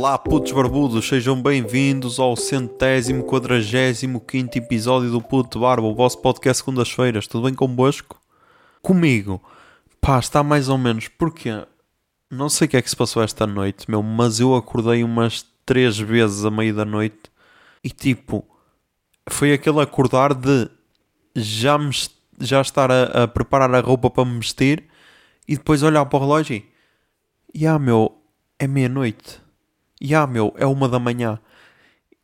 Olá, putos barbudos, sejam bem-vindos ao centésimo, quadragésimo, quinto episódio do Puto Barba, o vosso podcast segundas-feiras. Tudo bem convosco? Comigo? Pá, está mais ou menos. Porquê? Não sei o que é que se passou esta noite, meu, mas eu acordei umas três vezes a meio da noite e tipo, foi aquele acordar de já, me, já estar a, a preparar a roupa para me vestir e depois olhar para o relógio e, yeah, meu, é meia-noite yeah, meu, é uma da manhã.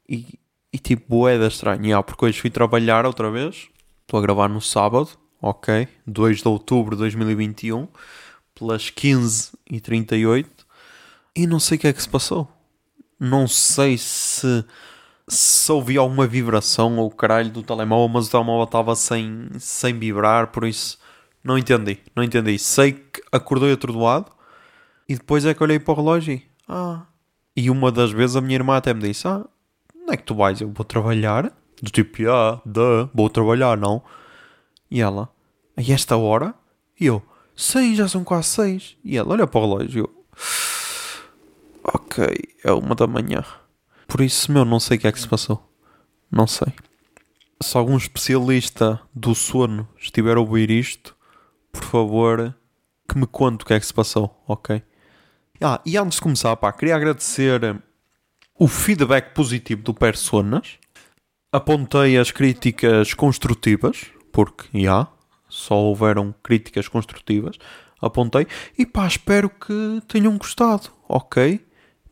E, e tipo, boeda estranha. Yeah, porque hoje fui trabalhar outra vez. Estou a gravar no sábado, ok? 2 de outubro de 2021, pelas 15h38. E não sei o que é que se passou. Não sei se, se ouvi alguma vibração ou caralho do telemóvel, mas o telemóvel estava sem, sem vibrar, por isso não entendi. Não entendi. Sei que acordei atordoado e depois é que olhei para o relógio e. Ah, e uma das vezes a minha irmã até me disse: Ah, não é que tu vais? Eu vou trabalhar. Do tipo, ah, duh, vou trabalhar, não? E ela, a esta hora? E eu, sim, já são quase seis. E ela, olha para o relógio. Eu, ok, é uma da manhã. Por isso, meu, não sei o que é que se passou. Não sei. Se algum especialista do sono estiver a ouvir isto, por favor, que me conte o que é que se passou, ok? Ah, e antes de começar, pá, queria agradecer eh, o feedback positivo do Personas. Apontei as críticas construtivas, porque, já, yeah, só houveram críticas construtivas. Apontei. E pá, espero que tenham gostado, ok?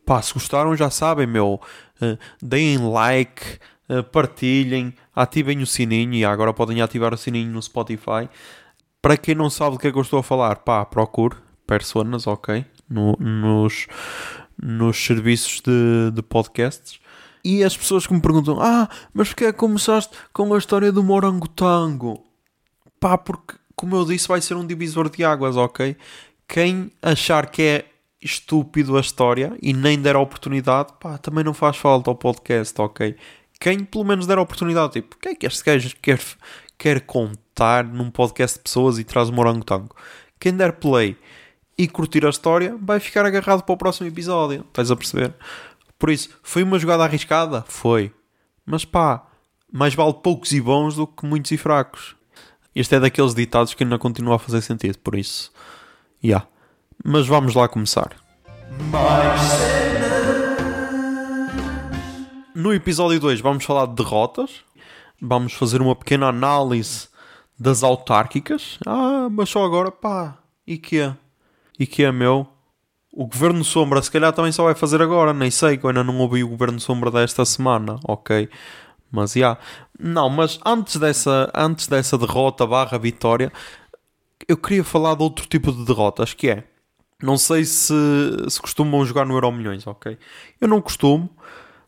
Pá, se gostaram já sabem, meu, uh, deem like, uh, partilhem, ativem o sininho e agora podem ativar o sininho no Spotify. Para quem não sabe do que é que eu estou a falar, pá, procure Personas, ok? No, nos, nos serviços de, de podcasts. E as pessoas que me perguntam: Ah, mas porquê é começaste com a história do morangotango? Pá, porque, como eu disse, vai ser um divisor de águas, ok? Quem achar que é estúpido a história e nem der a oportunidade, pá, também não faz falta ao podcast, ok? Quem pelo menos der a oportunidade, tipo, o que é que este gajo quer, quer contar num podcast de pessoas e traz o morangotango? Quem der play e curtir a história, vai ficar agarrado para o próximo episódio. Estás a perceber? Por isso, foi uma jogada arriscada? Foi. Mas pá, mais vale poucos e bons do que muitos e fracos. Este é daqueles ditados que ainda continua a fazer sentido, por isso. Já. Yeah. Mas vamos lá começar. No episódio 2 vamos falar de derrotas. Vamos fazer uma pequena análise das autárquicas. Ah, mas só agora, pá, e que é? E que é meu. O Governo Sombra se calhar também só vai fazer agora, nem sei, que eu ainda não ouvi o Governo Sombra desta semana, ok? Mas já. Yeah. Não, mas antes dessa, antes dessa derrota barra vitória, eu queria falar de outro tipo de derrotas, que é... Não sei se, se costumam jogar no Euro Milhões, ok? Eu não costumo,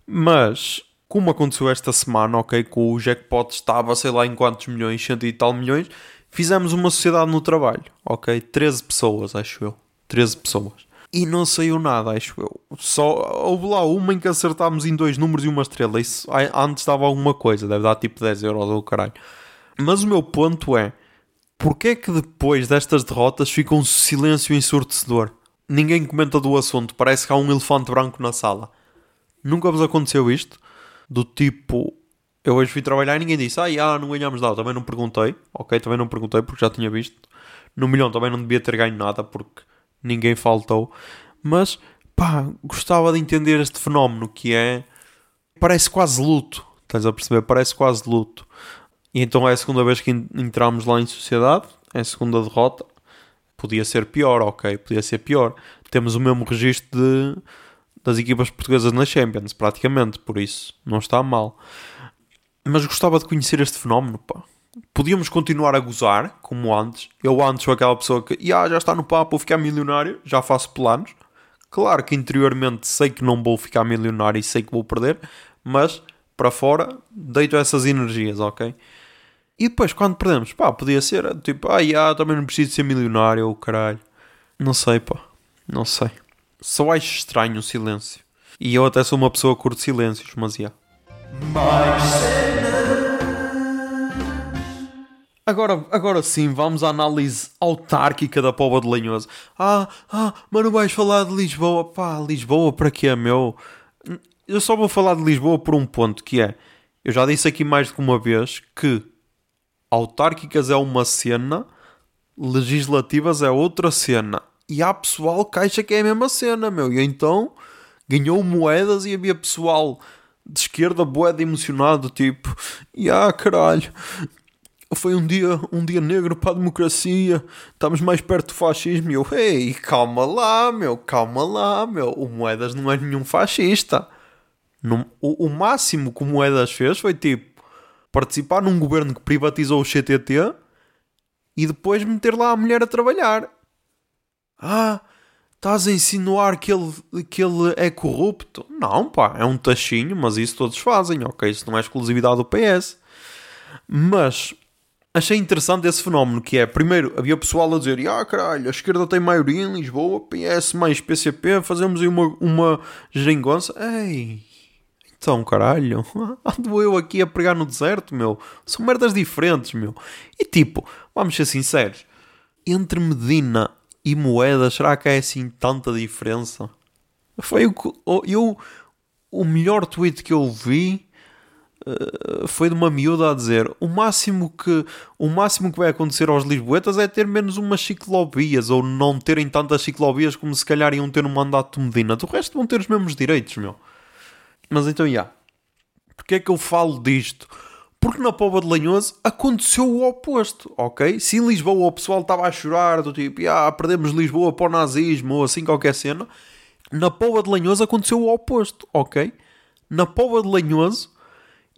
mas como aconteceu esta semana, ok? Com o jackpot estava, sei lá em quantos milhões, cento e tal milhões Fizemos uma sociedade no trabalho, ok? 13 pessoas, acho eu. 13 pessoas. E não saiu nada, acho eu. Só houve lá uma em que acertámos em dois números e uma estrela. Isso antes dava alguma coisa, deve dar tipo 10 euros ou caralho. Mas o meu ponto é: porquê é que depois destas derrotas fica um silêncio ensurdecedor? Ninguém comenta do assunto, parece que há um elefante branco na sala. Nunca vos aconteceu isto? Do tipo, eu hoje fui trabalhar e ninguém disse, ah, já, não ganhámos nada. Também não perguntei, ok, também não perguntei porque já tinha visto. No milhão também não devia ter ganho nada porque ninguém faltou. Mas, pá, gostava de entender este fenómeno que é. Parece quase luto, estás a perceber? Parece quase luto. E então é a segunda vez que entramos lá em sociedade, é a segunda derrota. Podia ser pior, ok, podia ser pior. Temos o mesmo registro de, das equipas portuguesas na Champions, praticamente, por isso não está mal. Mas gostava de conhecer este fenómeno, pá. Podíamos continuar a gozar, como antes. Eu antes sou aquela pessoa que ah, já está no papo, vou ficar milionário, já faço planos. Claro que interiormente sei que não vou ficar milionário e sei que vou perder, mas para fora deito essas energias, ok? E depois, quando perdemos, pá, podia ser tipo, ah, já, também não preciso ser milionário, ou caralho. Não sei, pá, não sei. Só acho estranho o silêncio. E eu até sou uma pessoa que curte silêncios, mas já. Agora, agora sim, vamos à análise autárquica da Póvoa de Lanhoso. Ah, ah, mas não vais falar de Lisboa. Pá, Lisboa para quê, meu? Eu só vou falar de Lisboa por um ponto, que é... Eu já disse aqui mais que uma vez que autárquicas é uma cena, legislativas é outra cena. E há pessoal que acha que é a mesma cena, meu. E então ganhou moedas e havia pessoal de esquerda boeda emocionado, tipo, e ah, caralho, foi um dia, um dia negro para a democracia, estamos mais perto do fascismo. E eu, ei, calma lá, meu, calma lá, meu, o Moedas não é nenhum fascista. o, o máximo que o Moedas fez foi tipo participar num governo que privatizou o CTT e depois meter lá a mulher a trabalhar. Ah, estás a insinuar que ele, que ele é corrupto? Não, pá, é um tachinho, mas isso todos fazem, ok? Isso não é exclusividade do PS. Mas achei interessante esse fenómeno que é, primeiro, havia pessoal a dizer, ah caralho, a esquerda tem maioria em Lisboa, PS mais PCP, fazemos aí uma, uma geringonça. Ei, então caralho, ando eu aqui a pregar no deserto, meu. São merdas diferentes, meu. E tipo, vamos ser sinceros, entre Medina e Moeda, será que é assim tanta diferença? Foi o, eu, o melhor tweet que eu vi foi de uma miúda a dizer o máximo que o máximo que vai acontecer aos lisboetas é ter menos umas ciclovias ou não terem tantas ciclovias como se calhar iam ter no mandato de Medina. Do resto vão ter os mesmos direitos, meu. Mas então, já. Yeah. Porquê é que eu falo disto? Porque na Póvoa de Lanhoso aconteceu o oposto, ok? Se em Lisboa o pessoal estava a chorar, do tipo, ah, perdemos Lisboa para o nazismo ou assim qualquer cena, na Póvoa de Lanhoso aconteceu o oposto, ok? Na Póvoa de Lanhoso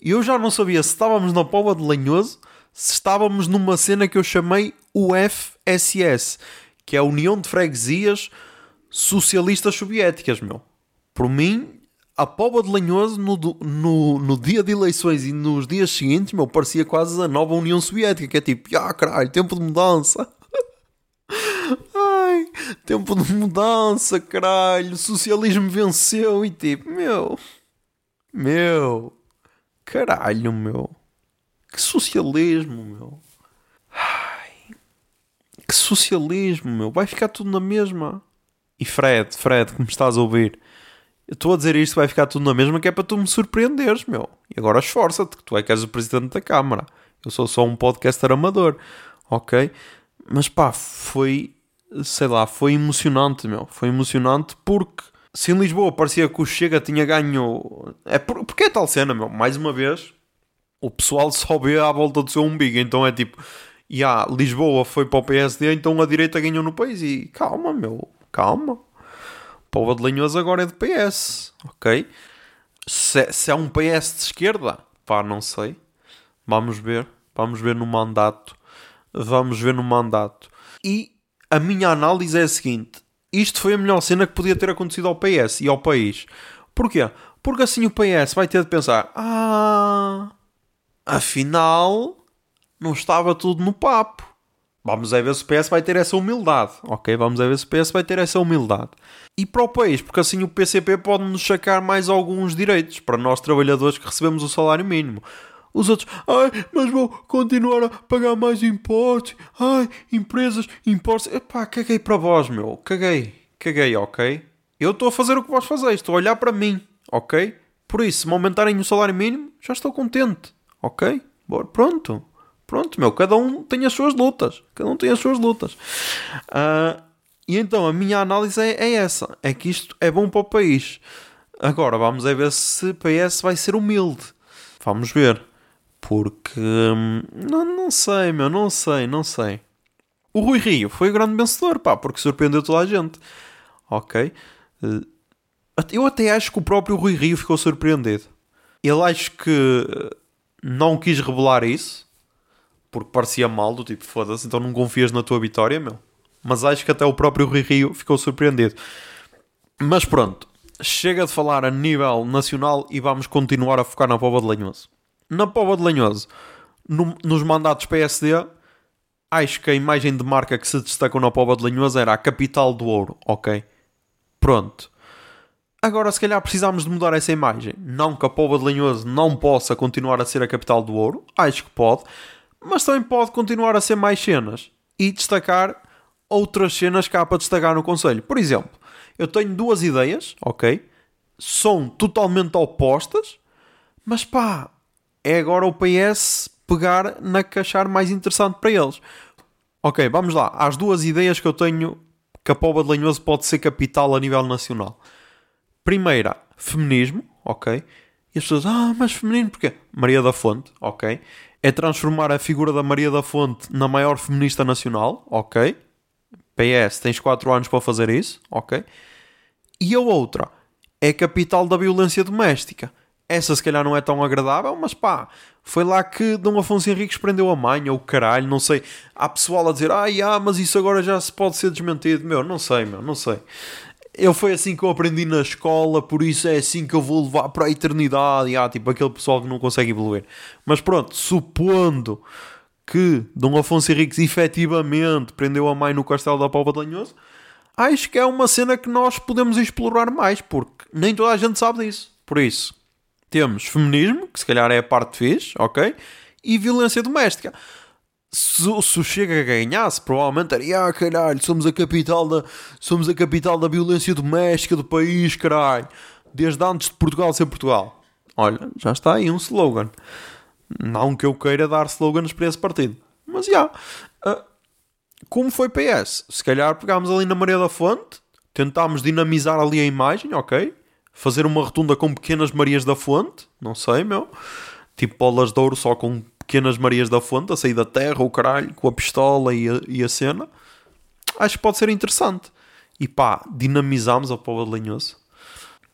eu já não sabia se estávamos na Póvoa de Lanhoso, se estávamos numa cena que eu chamei UFSS, que é a União de Freguesias Socialistas Soviéticas, meu. Por mim, a Póvoa de Lanhoso, no, no, no dia de eleições e nos dias seguintes, meu, parecia quase a nova União Soviética, que é tipo, ah, caralho, tempo de mudança. Ai, tempo de mudança, caralho, o socialismo venceu e tipo, meu, meu, Caralho, meu. Que socialismo, meu. Ai, que socialismo, meu. Vai ficar tudo na mesma. E Fred, Fred, que me estás a ouvir, eu estou a dizer isto, vai ficar tudo na mesma, que é para tu me surpreenderes, meu. E agora esforça-te, que tu é que és o presidente da Câmara. Eu sou só um podcaster amador, ok? Mas pá, foi, sei lá, foi emocionante, meu. Foi emocionante porque se em Lisboa parecia que o Chega tinha ganho. É por, porque é tal cena, meu. Mais uma vez, o pessoal só vê à volta do seu umbigo. Então é tipo, e yeah, Lisboa foi para o PSD, então a direita ganhou no país. E calma, meu, calma. Povo de Linhoso agora é de PS, ok? Se, se é um PS de esquerda, pá, não sei. Vamos ver, vamos ver no mandato. Vamos ver no mandato. E a minha análise é a seguinte: isto foi a melhor cena que podia ter acontecido ao PS e ao país. Porquê? Porque assim o PS vai ter de pensar: ah, afinal, não estava tudo no papo. Vamos ver se o PS vai ter essa humildade, ok? Vamos ver se o PS vai ter essa humildade. E para o país, porque assim o PCP pode nos sacar mais alguns direitos para nós trabalhadores que recebemos o salário mínimo. Os outros, ai, mas vou continuar a pagar mais impostos. Ai, empresas, impostos. Epá, caguei para vós, meu. Caguei. Caguei, ok? Eu estou a fazer o que vós fazeis. Estou a olhar para mim, ok? Por isso, se me aumentarem o salário mínimo, já estou contente, ok? Bora, pronto. Pronto, meu. Cada um tem as suas lutas. Cada um tem as suas lutas. Uh, e então, a minha análise é, é essa. É que isto é bom para o país. Agora, vamos é ver se o PS vai ser humilde. Vamos ver. Porque. Hum, não, não sei, meu, não sei, não sei. O Rui Rio foi o grande vencedor, pá, porque surpreendeu toda a gente. Ok? Eh, eu até acho que o próprio Rui Rio ficou surpreendido. Ele acho que não quis revelar isso, porque parecia mal, do tipo, foda-se, então não confias na tua vitória, meu. Mas acho que até o próprio Rui Rio ficou surpreendido. Mas pronto, chega de falar a nível nacional e vamos continuar a focar na Pova de Lanhoso na Póvoa de Lanhoso, no, nos mandatos PSD, acho que a imagem de marca que se destacou na Póvoa de Lanhoso era a capital do ouro, ok? Pronto. Agora, se calhar precisamos de mudar essa imagem. Não que a Póvoa de Lanhoso não possa continuar a ser a capital do ouro, acho que pode, mas também pode continuar a ser mais cenas e destacar outras cenas que há para destacar no Conselho. Por exemplo, eu tenho duas ideias, ok? São totalmente opostas, mas pá, é agora o PS pegar na que achar mais interessante para eles. Ok, vamos lá. As duas ideias que eu tenho que a Póvoa de Lanhoso pode ser capital a nível nacional. Primeira, feminismo, ok? E as pessoas, ah, mas feminino porquê? Maria da Fonte, ok? É transformar a figura da Maria da Fonte na maior feminista nacional, ok? PS, tens 4 anos para fazer isso, ok? E a outra é capital da violência doméstica. Essa se calhar não é tão agradável, mas pá, foi lá que Dom Afonso Henriques prendeu a mãe, ou caralho, não sei. Há pessoal a dizer, ah, ah, mas isso agora já se pode ser desmentido. Meu, não sei, meu, não sei. Eu foi assim que eu aprendi na escola, por isso é assim que eu vou levar para a eternidade. E, ah, tipo aquele pessoal que não consegue evoluir. Mas pronto, supondo que Dom Afonso Henriques efetivamente prendeu a mãe no castelo da de Lanhoso, acho que é uma cena que nós podemos explorar mais, porque nem toda a gente sabe disso. Por isso, temos feminismo, que se calhar é a parte fixe, ok? E violência doméstica. Se, se o Chega ganhasse, provavelmente era, ah, caralho, somos a capital da, somos a capital da violência doméstica do país, caralho. Desde antes de Portugal ser Portugal. Olha, já está aí um slogan. Não que eu queira dar slogans para esse partido. Mas já. Yeah, uh, como foi PS? Se calhar pegámos ali na Maria da Fonte, tentámos dinamizar ali a imagem, ok? Fazer uma rotunda com pequenas Marias da Fonte, não sei, meu. Tipo bolas de ouro só com pequenas Marias da Fonte a sair da terra, o caralho, com a pistola e a, e a cena. Acho que pode ser interessante. E pá, dinamizamos a povo de Lenhoso.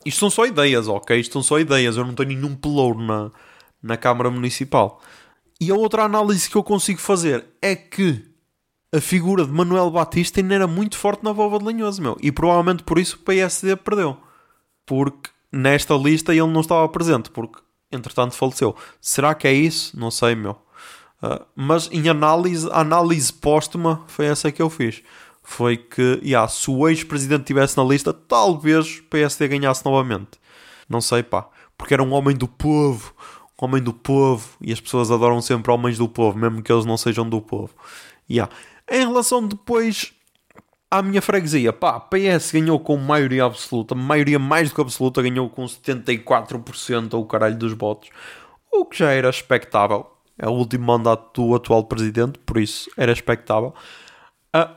Isto são só ideias, ok? Isto são só ideias. Eu não tenho nenhum pelouro na, na Câmara Municipal. E a outra análise que eu consigo fazer é que a figura de Manuel Batista ainda era muito forte na Vova de Lanhoso, meu. E provavelmente por isso o PSD perdeu. Porque nesta lista ele não estava presente, porque entretanto faleceu. Será que é isso? Não sei, meu. Uh, mas em análise, análise póstuma foi essa que eu fiz. Foi que, yeah, se o ex-presidente estivesse na lista, talvez PSD ganhasse novamente. Não sei, pá. Porque era um homem do povo, homem do povo, e as pessoas adoram sempre homens do povo, mesmo que eles não sejam do povo. Yeah. Em relação depois à minha freguesia, pá, PS ganhou com maioria absoluta, maioria mais do que absoluta, ganhou com 74% o caralho dos votos, o que já era expectável. É o último mandato do atual presidente, por isso era expectável. Uh,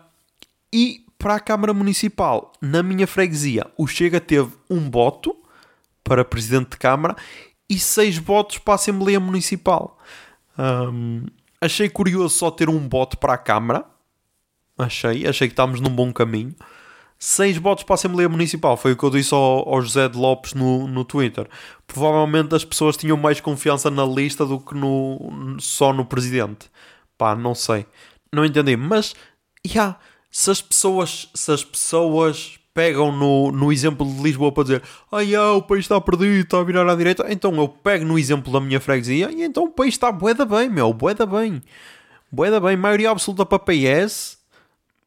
e para a Câmara Municipal, na minha freguesia, o Chega teve um voto para presidente de Câmara e seis votos para a Assembleia Municipal. Um, achei curioso só ter um voto para a Câmara. Achei, achei que estávamos num bom caminho. Seis votos para a Assembleia Municipal, foi o que eu disse ao, ao José de Lopes no, no Twitter. Provavelmente as pessoas tinham mais confiança na lista do que no, só no presidente. Pá, não sei. Não entendi. Mas, já, yeah, se as pessoas, se as pessoas pegam no, no exemplo de Lisboa para dizer ai, ah, o país está perdido, está a virar à direita. Então eu pego no exemplo da minha freguesia e então o país está boeda bem, meu, boeda bem. Boeda bem, maioria absoluta para PS.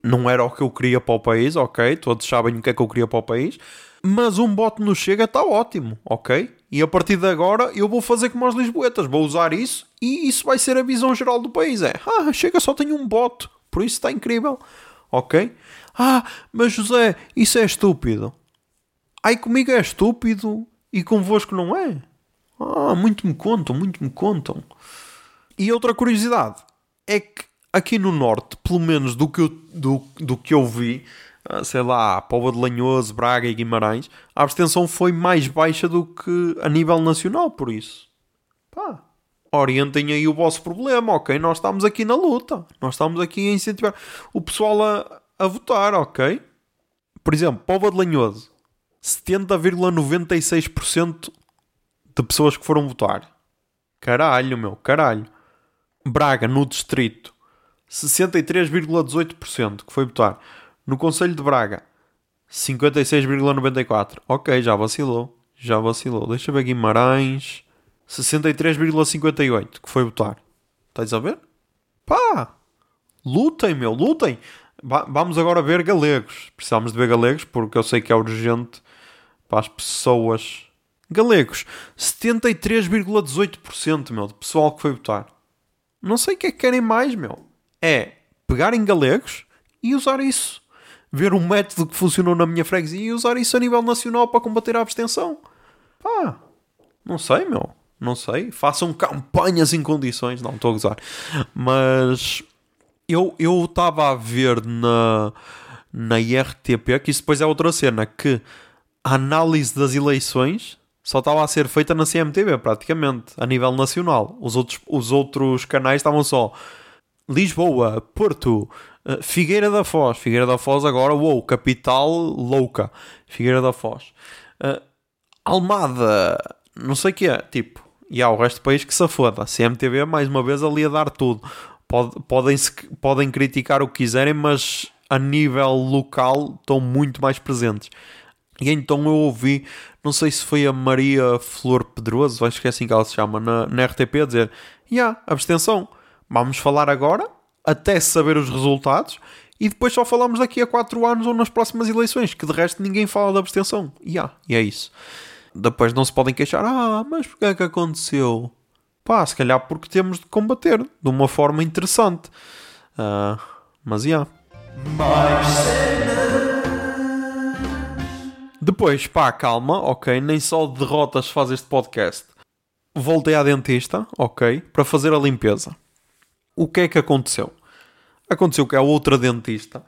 Não era o que eu queria para o país, ok? Todos sabem o que é que eu queria para o país. Mas um bote no Chega está ótimo, ok? E a partir de agora eu vou fazer como as Lisboetas, vou usar isso e isso vai ser a visão geral do país. É, ah, Chega só tem um bote, por isso está incrível, ok? Ah, mas José, isso é estúpido. Ai, comigo é estúpido e convosco não é? Ah, muito me contam, muito me contam. E outra curiosidade é que aqui no Norte, pelo menos do que eu, do, do que eu vi, ah, sei lá, Póvoa de Lanhoso, Braga e Guimarães, a abstenção foi mais baixa do que a nível nacional, por isso. Pá, orientem aí o vosso problema, ok? Nós estamos aqui na luta, nós estamos aqui a incentivar o pessoal a, a votar, ok? Por exemplo, Póvoa de Lanhoso, 70,96% de pessoas que foram votar. Caralho, meu, caralho. Braga, no distrito, 63,18% que foi votar. No Conselho de Braga, 56,94%. Ok, já vacilou. Já vacilou. Deixa eu ver Guimarães, 63,58% que foi votar. Estás a ver? Pá! Lutem, meu, lutem vamos agora ver galegos. Precisamos de ver galegos porque eu sei que é urgente para as pessoas. Galegos, 73,18% meu, de pessoal que foi votar. Não sei o que é que querem mais, meu. É pegar em galegos e usar isso. Ver um método que funcionou na minha freguesia e usar isso a nível nacional para combater a abstenção. Pá, não sei, meu. Não sei. Façam campanhas em condições. Não, estou a gozar. Mas eu estava a ver na, na IRTP, que isso depois é outra cena, que a análise das eleições só estava a ser feita na CMTV, praticamente, a nível nacional. Os outros, os outros canais estavam só Lisboa, Porto, eh, Figueira da Foz. Figueira da Foz agora, uou, capital louca. Figueira da Foz. Uh, Almada, não sei o que é, tipo. E há o resto do país que se foda. CMTV, mais uma vez, ali a dar tudo. Pod, podem, podem criticar o que quiserem, mas a nível local estão muito mais presentes. E então eu ouvi, não sei se foi a Maria Flor Pedroso, acho que é assim que ela se chama, na, na RTP, a dizer: Ya, yeah, abstenção, vamos falar agora, até saber os resultados, e depois só falamos daqui a 4 anos ou nas próximas eleições, que de resto ninguém fala da abstenção. Yeah, e é isso. Depois não se podem queixar, ah, mas porquê é que aconteceu? Pá, se calhar porque temos de combater de uma forma interessante. Uh, mas. Yeah. Depois, pá, calma, ok, nem só de derrotas faz este podcast. Voltei à dentista, ok, para fazer a limpeza. O que é que aconteceu? Aconteceu que a outra dentista,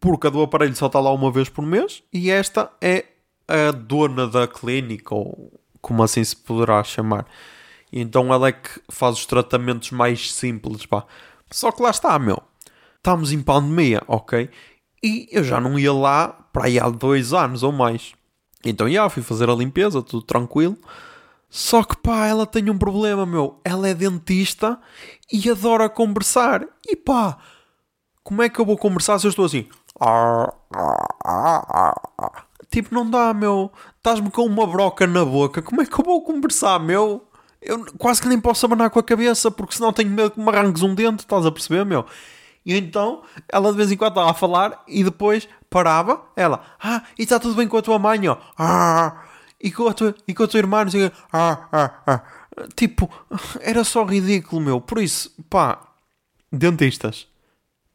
porque a do aparelho só está lá uma vez por mês, e esta é a dona da clínica, ou como assim se poderá chamar. Então ela é que faz os tratamentos mais simples, pá. Só que lá está, meu. Estamos em pandemia, ok? E eu já não ia lá para aí há dois anos ou mais. Então, já, fui fazer a limpeza, tudo tranquilo. Só que pá, ela tem um problema, meu. Ela é dentista e adora conversar. E pá, como é que eu vou conversar se eu estou assim? Tipo, não dá, meu. Estás-me com uma broca na boca. Como é que eu vou conversar, meu? Eu quase que nem posso abanar com a cabeça porque senão tenho medo que me arranques um dente. Estás a perceber, meu? E então ela de vez em quando estava a falar e depois parava. Ela, ah, e está tudo bem com a tua mãe, ó. Ah, e com a tua, e com a tua irmã, não sei ah, ah, ah. Tipo, era só ridículo, meu. Por isso, pá, dentistas,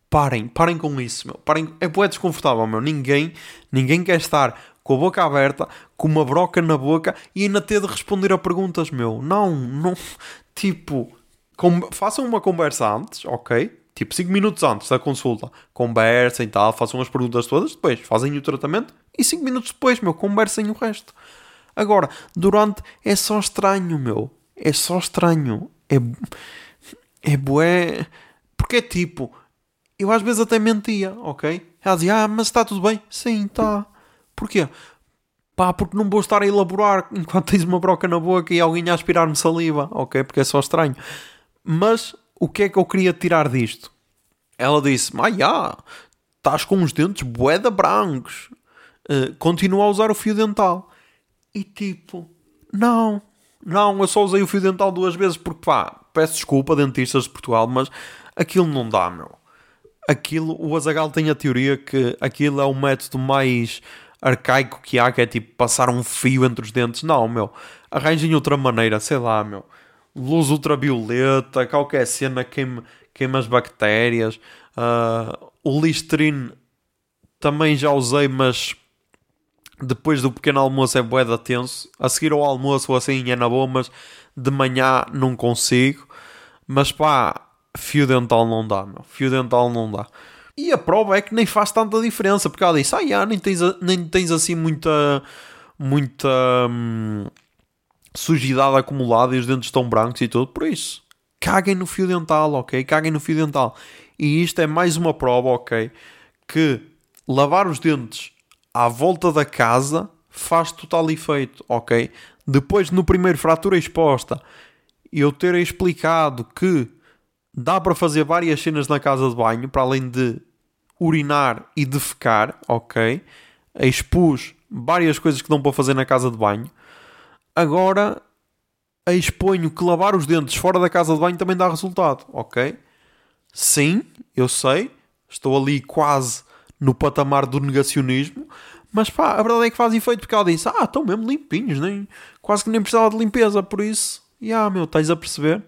parem, parem com isso, meu. Parem, é bué desconfortável, meu. Ninguém, ninguém quer estar com a boca aberta, com uma broca na boca e ainda ter de responder a perguntas, meu. Não, não. Tipo, com, façam uma conversa antes, ok? tipo 5 minutos antes da consulta, conversem e tal, façam as perguntas todas, depois fazem o tratamento e 5 minutos depois, meu, conversem o resto. Agora, durante é só estranho, meu. É só estranho. É. É bué. Porque é tipo. Eu às vezes até mentia, ok? Ela dizia, ah, mas está tudo bem? Sim, está. Porquê? Pá, porque não vou estar a elaborar enquanto tens uma broca na boca e alguém a aspirar-me saliva, ok? Porque é só estranho. Mas o que é que eu queria tirar disto? Ela disse: Ah, já, estás com os dentes boeda brancos. Uh, continua a usar o fio dental. E tipo, não, não, eu só usei o fio dental duas vezes porque pá, peço desculpa, dentistas de Portugal, mas aquilo não dá, meu. Aquilo, o Azagal tem a teoria que aquilo é o método mais arcaico que há, que é tipo passar um fio entre os dentes. Não, meu, arranjem outra maneira, sei lá, meu luz ultravioleta, qualquer cena queima, queima as bactérias. Uh, o Listerine também já usei, mas depois do pequeno almoço é boeda tenso. A seguir ao almoço assim é na boa, mas de manhã não consigo. Mas pá, fio dental não dá, meu. Fio dental não dá. E a prova é que nem faz tanta diferença, porque ela disse, ah, já, nem, tens, nem tens assim muita, muita, hum, sujidade acumulada e os dentes estão brancos e tudo. Por isso, caguem no fio dental, ok? Caguem no fio dental. E isto é mais uma prova, ok? Que lavar os dentes à volta da casa faz total efeito, ok? Depois, no primeiro fratura exposta, eu ter explicado que dá para fazer várias cenas na casa de banho, para além de urinar e defecar, ok? Expus várias coisas que dão para fazer na casa de banho agora exponho que lavar os dentes fora da casa de banho também dá resultado, ok? Sim, eu sei, estou ali quase no patamar do negacionismo, mas pá, a verdade é que faz efeito porque ela disse: Ah, estão mesmo limpinhos, nem, quase que nem precisava de limpeza, por isso, e ah, meu, estás a perceber?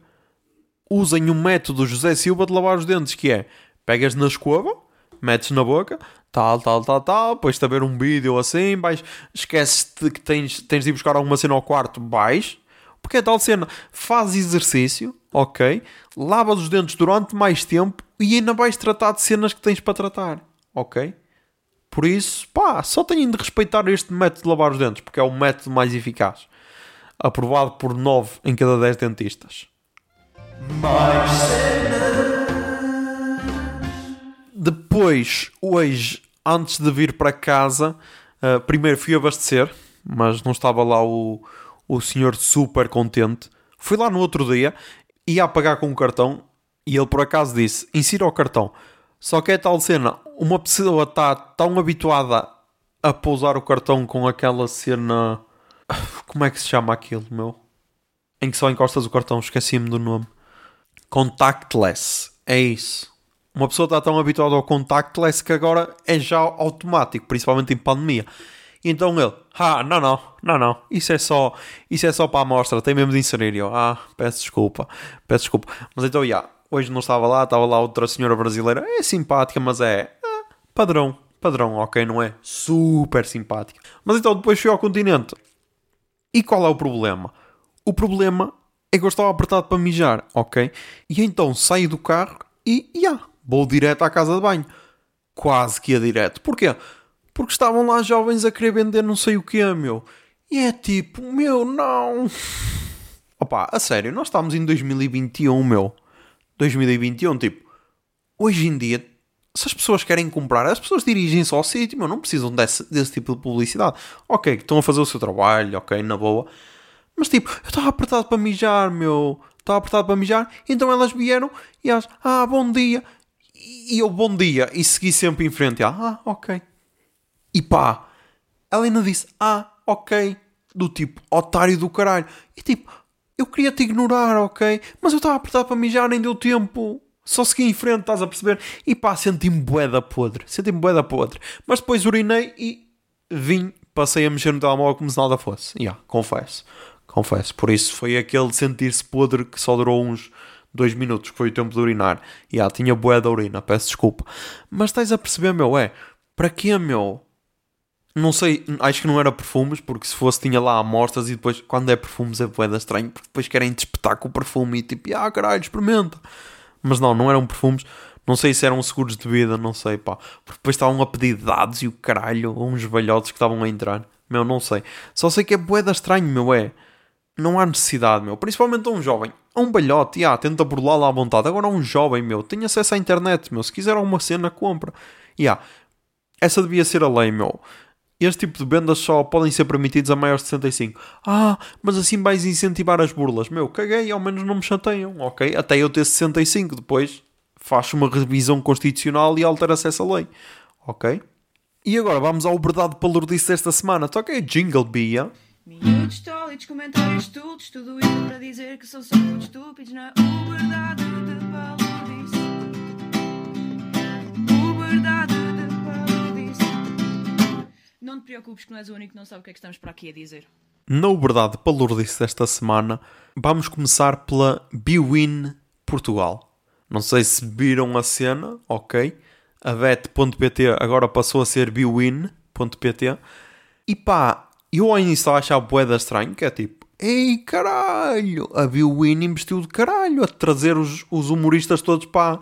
usem o método José Silva de lavar os dentes, que é pegas na escova, metes na boca, tal, tal, tal, tal, depois de ver um vídeo assim, vais, esqueces-te que tens, tens de ir buscar alguma cena ao quarto, vais, porque é tal cena, faz exercício, ok, lavas os dentes durante mais tempo e ainda vais tratar de cenas que tens para tratar, ok? Por isso, pá, só têm de respeitar este método de lavar os dentes, porque é o método mais eficaz. Aprovado por 9 em cada 10 dentistas. Depois, hoje, antes de vir para casa, uh, primeiro fui abastecer, mas não estava lá o, o senhor super contente. Fui lá no outro dia, ia a pagar com o cartão e ele por acaso disse: insira o cartão. Só que é tal cena, uma pessoa está tão habituada a pousar o cartão com aquela cena. Como é que se chama aquilo, meu? Em que só encostas o cartão, esqueci-me do nome. Contactless. É isso. Uma pessoa está tão habituada ao contactless que agora é já automático, principalmente em pandemia. Então ele, ah, não, não, não, não, isso é só, isso é só para a amostra, tem mesmo de inserir. Eu, ah, peço desculpa, peço desculpa. Mas então, já, yeah, hoje não estava lá, estava lá outra senhora brasileira, é simpática, mas é ah, padrão, padrão, ok, não é super simpática. Mas então depois fui ao continente. E qual é o problema? O problema é que eu estava apertado para mijar, ok? E então saio do carro e, já, yeah, vou direto à casa de banho. Quase que ia direto. Porquê? Porque estavam lá jovens a querer vender não sei o que, meu. E é tipo, meu, não. Opa, a sério, nós estamos em 2021, meu. 2021, tipo, hoje em dia, se as pessoas querem comprar, as pessoas dirigem-se ao sítio, meu, não precisam desse, desse tipo de publicidade. Ok, estão a fazer o seu trabalho, ok, na boa. Mas tipo, eu estava apertado para mijar, meu. Estava apertado para mijar, então elas vieram e elas, ah, bom dia e eu bom dia e segui sempre em frente. Ah, ok. E pá, ela ainda disse, ah, ok. Do tipo, otário do caralho. E tipo, eu queria te ignorar, ok? Mas eu estava apertado para mijar, nem deu tempo. Só segui em frente, estás a perceber? E pá, senti-me boeda podre. Senti-me boeda podre. Mas depois urinei e vim, passei a mexer no telemóvel como se nada fosse. Já, yeah, confesso. Confesso. Por isso foi aquele sentir-se podre que só durou uns 2 minutos, que foi o tempo de urinar. E ah, tinha bué da urina, peço desculpa. Mas estás a perceber, meu, é, para quê, meu? Não sei, acho que não era perfumes, porque se fosse tinha lá amostras e depois, quando é perfumes é bué da estranho, porque depois querem despetar com o perfume e tipo, ah caralho, experimenta. Mas não, não eram perfumes, não sei se eram seguros de vida, não sei, pá. Porque depois estavam a pedir dados e o caralho, uns velhotes que estavam a entrar. Meu, não sei. Só sei que é bué da estranho, meu, é. Não há necessidade, meu. Principalmente a um jovem a um balhote, ah, tenta burlar lá à vontade. Agora a um jovem, meu, tem acesso à internet, meu. Se quiser alguma cena, compra. Yeah. Essa devia ser a lei, meu. Este tipo de vendas só podem ser permitidos a maiores de 65. Ah, mas assim vais incentivar as burlas. Meu, caguei, ao menos não me chateiam, ok? Até eu ter 65, depois faz uma revisão constitucional e altera-se essa lei, ok? E agora vamos ao verdade palurdice desta semana. Toquei Jingle Bia. Minutos tólitos, comentários tultos, tudo isso para dizer que são só muito estúpidos na verdade de Palodice. verdade de Palodice. Não te preocupes que não és o único que não sabe o que é que estamos para aqui a dizer. Na verdade palurdice desta semana, vamos começar pela Biwin Portugal. Não sei se viram a cena, ok? A bet.pt agora passou a ser biwin.pt. E pá, eu ao início estava a achar boeda estranho, que é tipo, ei caralho, a Bill Win investiu de caralho a trazer os, os humoristas todos para,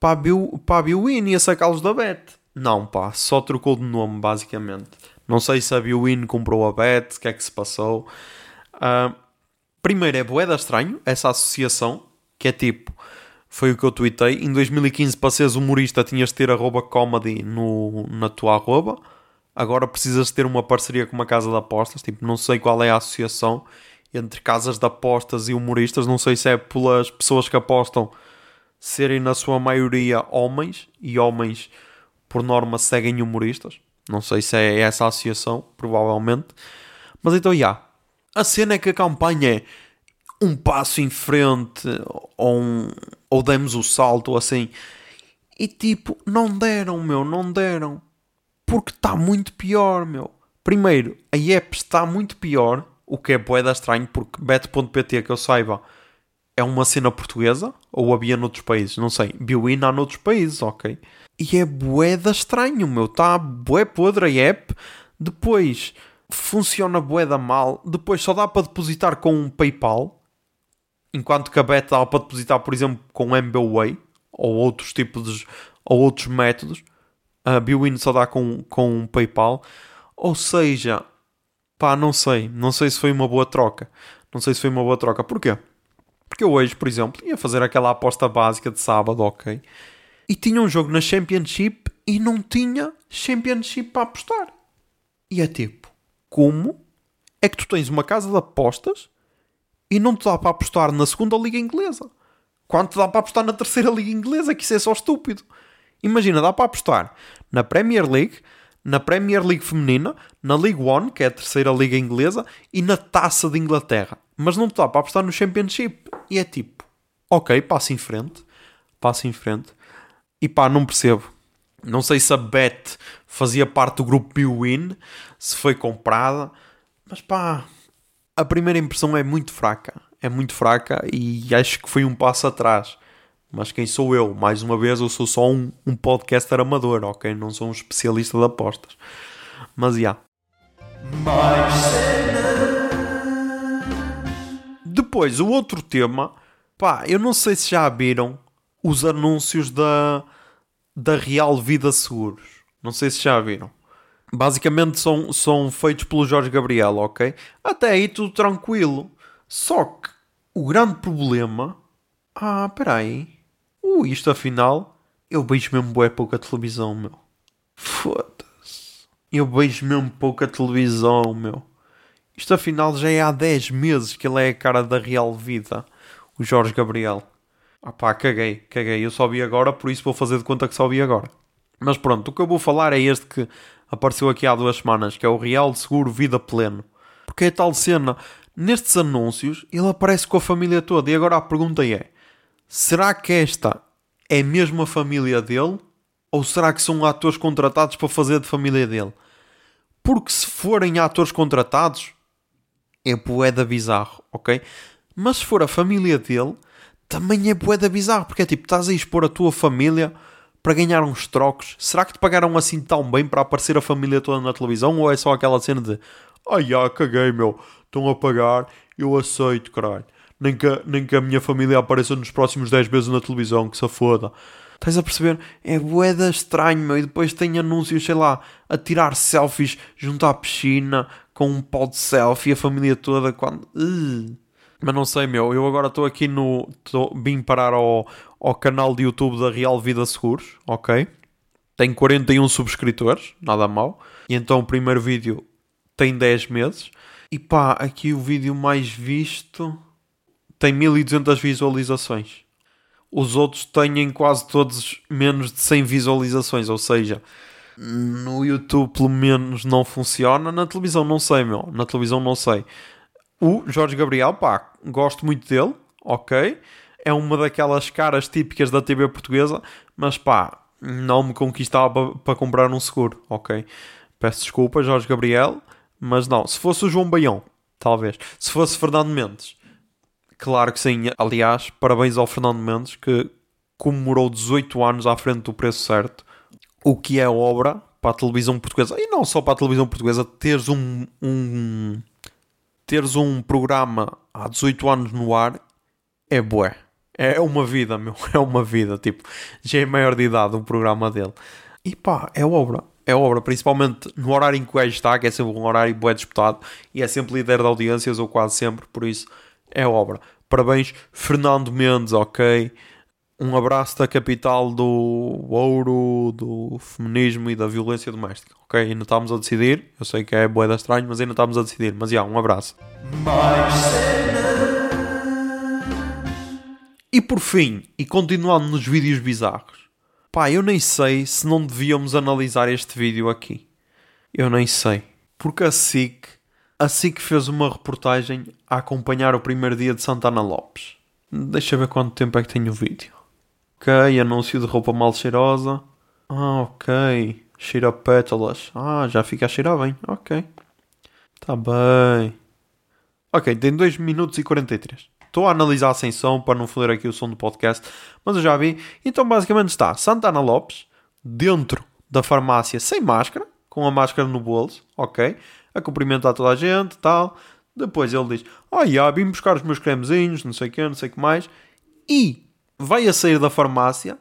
para, a Bill, para a Bill Win e a sacá-los da Bet. Não, pá, só trocou de nome basicamente. Não sei se a Bill Win comprou a Bet, o que é que se passou. Uh, primeiro é boeda estranho essa associação, que é tipo, foi o que eu tuitei. Em 2015, para seres humorista, tinhas de ter arroba comedy no, na tua arroba agora precisas ter uma parceria com uma casa de apostas. Tipo, não sei qual é a associação entre casas de apostas e humoristas. Não sei se é pelas pessoas que apostam serem, na sua maioria, homens e homens, por norma, seguem humoristas. Não sei se é essa a associação, provavelmente. Mas então, já. Yeah. A cena é que a campanha é um passo em frente ou, um, ou demos o salto assim. E tipo, não deram, meu, não deram. Porque está muito pior, meu. Primeiro, a app está muito pior, o que é boeda estranho, porque bet.pt, que eu saiba, é uma cena portuguesa ou havia noutros países, não sei. Biwin há noutros países, ok. E é boeda estranho, meu. Está bué podre a app. Depois funciona boeda mal. Depois só dá para depositar com um PayPal. Enquanto que a Bet dá para depositar, por exemplo, com MBWay ou outros tipos de, ou outros métodos. A Biwin só dá com, com um PayPal. Ou seja, pá, não sei. Não sei se foi uma boa troca. Não sei se foi uma boa troca. Porquê? Porque eu hoje, por exemplo, ia fazer aquela aposta básica de sábado, ok? E tinha um jogo na Championship e não tinha Championship para apostar. E é tipo, como é que tu tens uma casa de apostas e não te dá para apostar na segunda liga inglesa? Quanto dá para apostar na terceira liga inglesa? Que isso é só estúpido. Imagina, dá para apostar na Premier League, na Premier League feminina, na League One, que é a terceira liga inglesa, e na Taça de Inglaterra. Mas não te dá para apostar no Championship. E é tipo, ok, passo em frente, passo em frente. E pá, não percebo. Não sei se a Bet fazia parte do grupo B-Win, se foi comprada, mas pá, a primeira impressão é muito fraca. É muito fraca e acho que foi um passo atrás. Mas quem sou eu? Mais uma vez, eu sou só um, um podcaster amador, ok? Não sou um especialista de apostas. Mas já. Depois, o outro tema, pá, eu não sei se já viram os anúncios da, da Real Vida Seguros. Não sei se já viram. Basicamente são, são feitos pelo Jorge Gabriel, ok? Até aí tudo tranquilo. Só que o grande problema. Ah, peraí. Uh, isto afinal. Eu beijo mesmo bué pouca televisão, meu. Foda-se. Eu beijo mesmo pouca televisão, meu. Isto afinal já é há 10 meses que ele é a cara da real vida. O Jorge Gabriel. Ah pá, caguei, caguei. Eu só vi agora, por isso vou fazer de conta que só vi agora. Mas pronto, o que eu vou falar é este que apareceu aqui há duas semanas, que é o Real Seguro Vida Pleno. Porque é tal cena, nestes anúncios, ele aparece com a família toda. E agora a pergunta é: será que esta é mesmo a família dele? Ou será que são atores contratados para fazer de família dele? Porque se forem atores contratados, é boeda bizarro, ok? Mas se for a família dele, também é boeda bizarro, porque é tipo, estás a expor a tua família para ganhar uns trocos. Será que te pagaram assim tão bem para aparecer a família toda na televisão? Ou é só aquela cena de ai, ah, caguei, meu, estão a pagar, eu aceito, caralho. Nem que, nem que a minha família apareça nos próximos 10 meses na televisão, que se foda. Estás a perceber? É boeda estranho, meu. E depois tem anúncios, sei lá, a tirar selfies junto à piscina, com um pó de selfie, a família toda, quando... Uh. Mas não sei, meu. Eu agora estou aqui no... Tô, vim parar ao, ao canal de YouTube da Real Vida Seguros, ok? Tem 41 subscritores, nada mal. E então o primeiro vídeo tem 10 meses. E pá, aqui o vídeo mais visto tem 1200 visualizações. Os outros têm quase todos menos de 100 visualizações, ou seja, no YouTube pelo menos não funciona, na televisão não sei, meu, na televisão não sei. O Jorge Gabriel, pá, gosto muito dele, ok, é uma daquelas caras típicas da TV portuguesa, mas pá, não me conquistava para comprar um seguro, ok. Peço desculpa, Jorge Gabriel, mas não, se fosse o João Baião, talvez, se fosse Fernando Mendes, Claro que sim. Aliás, parabéns ao Fernando Mendes que comemorou 18 anos à frente do preço certo, o que é obra para a televisão portuguesa. E não só para a televisão portuguesa, teres um, um teres um programa há 18 anos no ar é bué. É uma vida, meu. É uma vida. Tipo, já é maior de idade um programa dele. E pá, é obra. É obra, principalmente no horário em que o gajo está, que é sempre um horário bué disputado e é sempre líder de audiências, ou quase sempre, por isso é obra. Parabéns, Fernando Mendes, ok? Um abraço da capital do ouro, do feminismo e da violência doméstica, ok? Ainda estamos a decidir. Eu sei que é boeda estranho, mas ainda estamos a decidir. Mas já, um abraço. E por fim, e continuando nos vídeos bizarros, pá, eu nem sei se não devíamos analisar este vídeo aqui. Eu nem sei. Porque a SIC assim que fez uma reportagem a acompanhar o primeiro dia de Santana Lopes. Deixa ver quanto tempo é que tem o vídeo. Ok, anúncio de roupa mal cheirosa. Ah, ok. Cheira pétalas. Ah, já fica a cheirar bem. Ok. Tá bem. Ok, tem 2 minutos e 43. estou a analisar sem som para não foder aqui o som do podcast, mas eu já vi. Então basicamente está Santana Lopes dentro da farmácia sem máscara, com a máscara no bolso, ok? A cumprimentar toda a gente tal. Depois ele diz: Ah, já, vim buscar os meus cremezinhos, não sei o que, não sei o que mais. E vai a sair da farmácia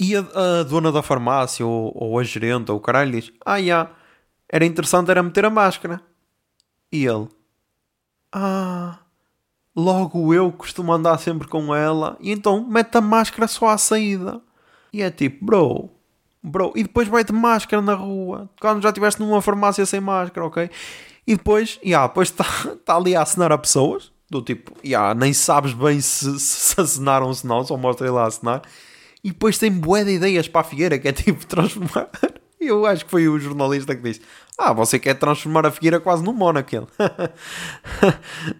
e a, a dona da farmácia ou, ou, a gerente ou o caralho diz: Ah, já, era interessante era meter a máscara. E ele: Ah, logo eu costumo andar sempre com ela e então mete a máscara só à saída. E é tipo, bro, bro, e depois vai de máscara na rua, quando já estiveste numa farmácia sem máscara, ok? E depois, yeah, depois está tá ali a assinar a pessoas, do tipo, yeah, nem sabes bem se, se assinaram ou se não, só mostra ele a. E depois tem bué de ideias para a Figueira, que é tipo transformar. Eu acho que foi o jornalista que disse: Ah, você quer transformar a Figueira quase no Mónaco.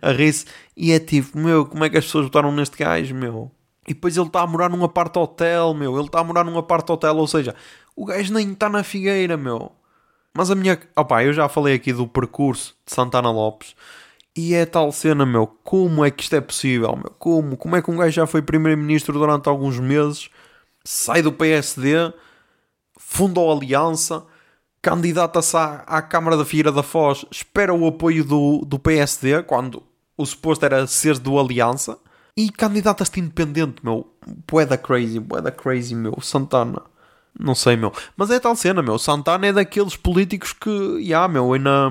a rir E é tipo, meu, como é que as pessoas votaram neste gajo, meu? E depois ele está a morar num apart-hotel, meu. Ele está a morar num apart-hotel, ou seja, o gajo nem está na Figueira, meu. Mas a minha. Opá, eu já falei aqui do percurso de Santana Lopes. E é tal cena, meu. Como é que isto é possível, meu? Como? Como é que um gajo já foi primeiro-ministro durante alguns meses, sai do PSD, funda a Aliança, candidata-se à, à, Câmara da Figueira da Foz, espera o apoio do, do PSD, quando o suposto era ser do Aliança, e candidata-se independente, meu. Boeda crazy, boeda crazy, meu. Santana. Não sei, meu. Mas é tal cena, meu. Santana é daqueles políticos que, já, yeah, meu, ainda,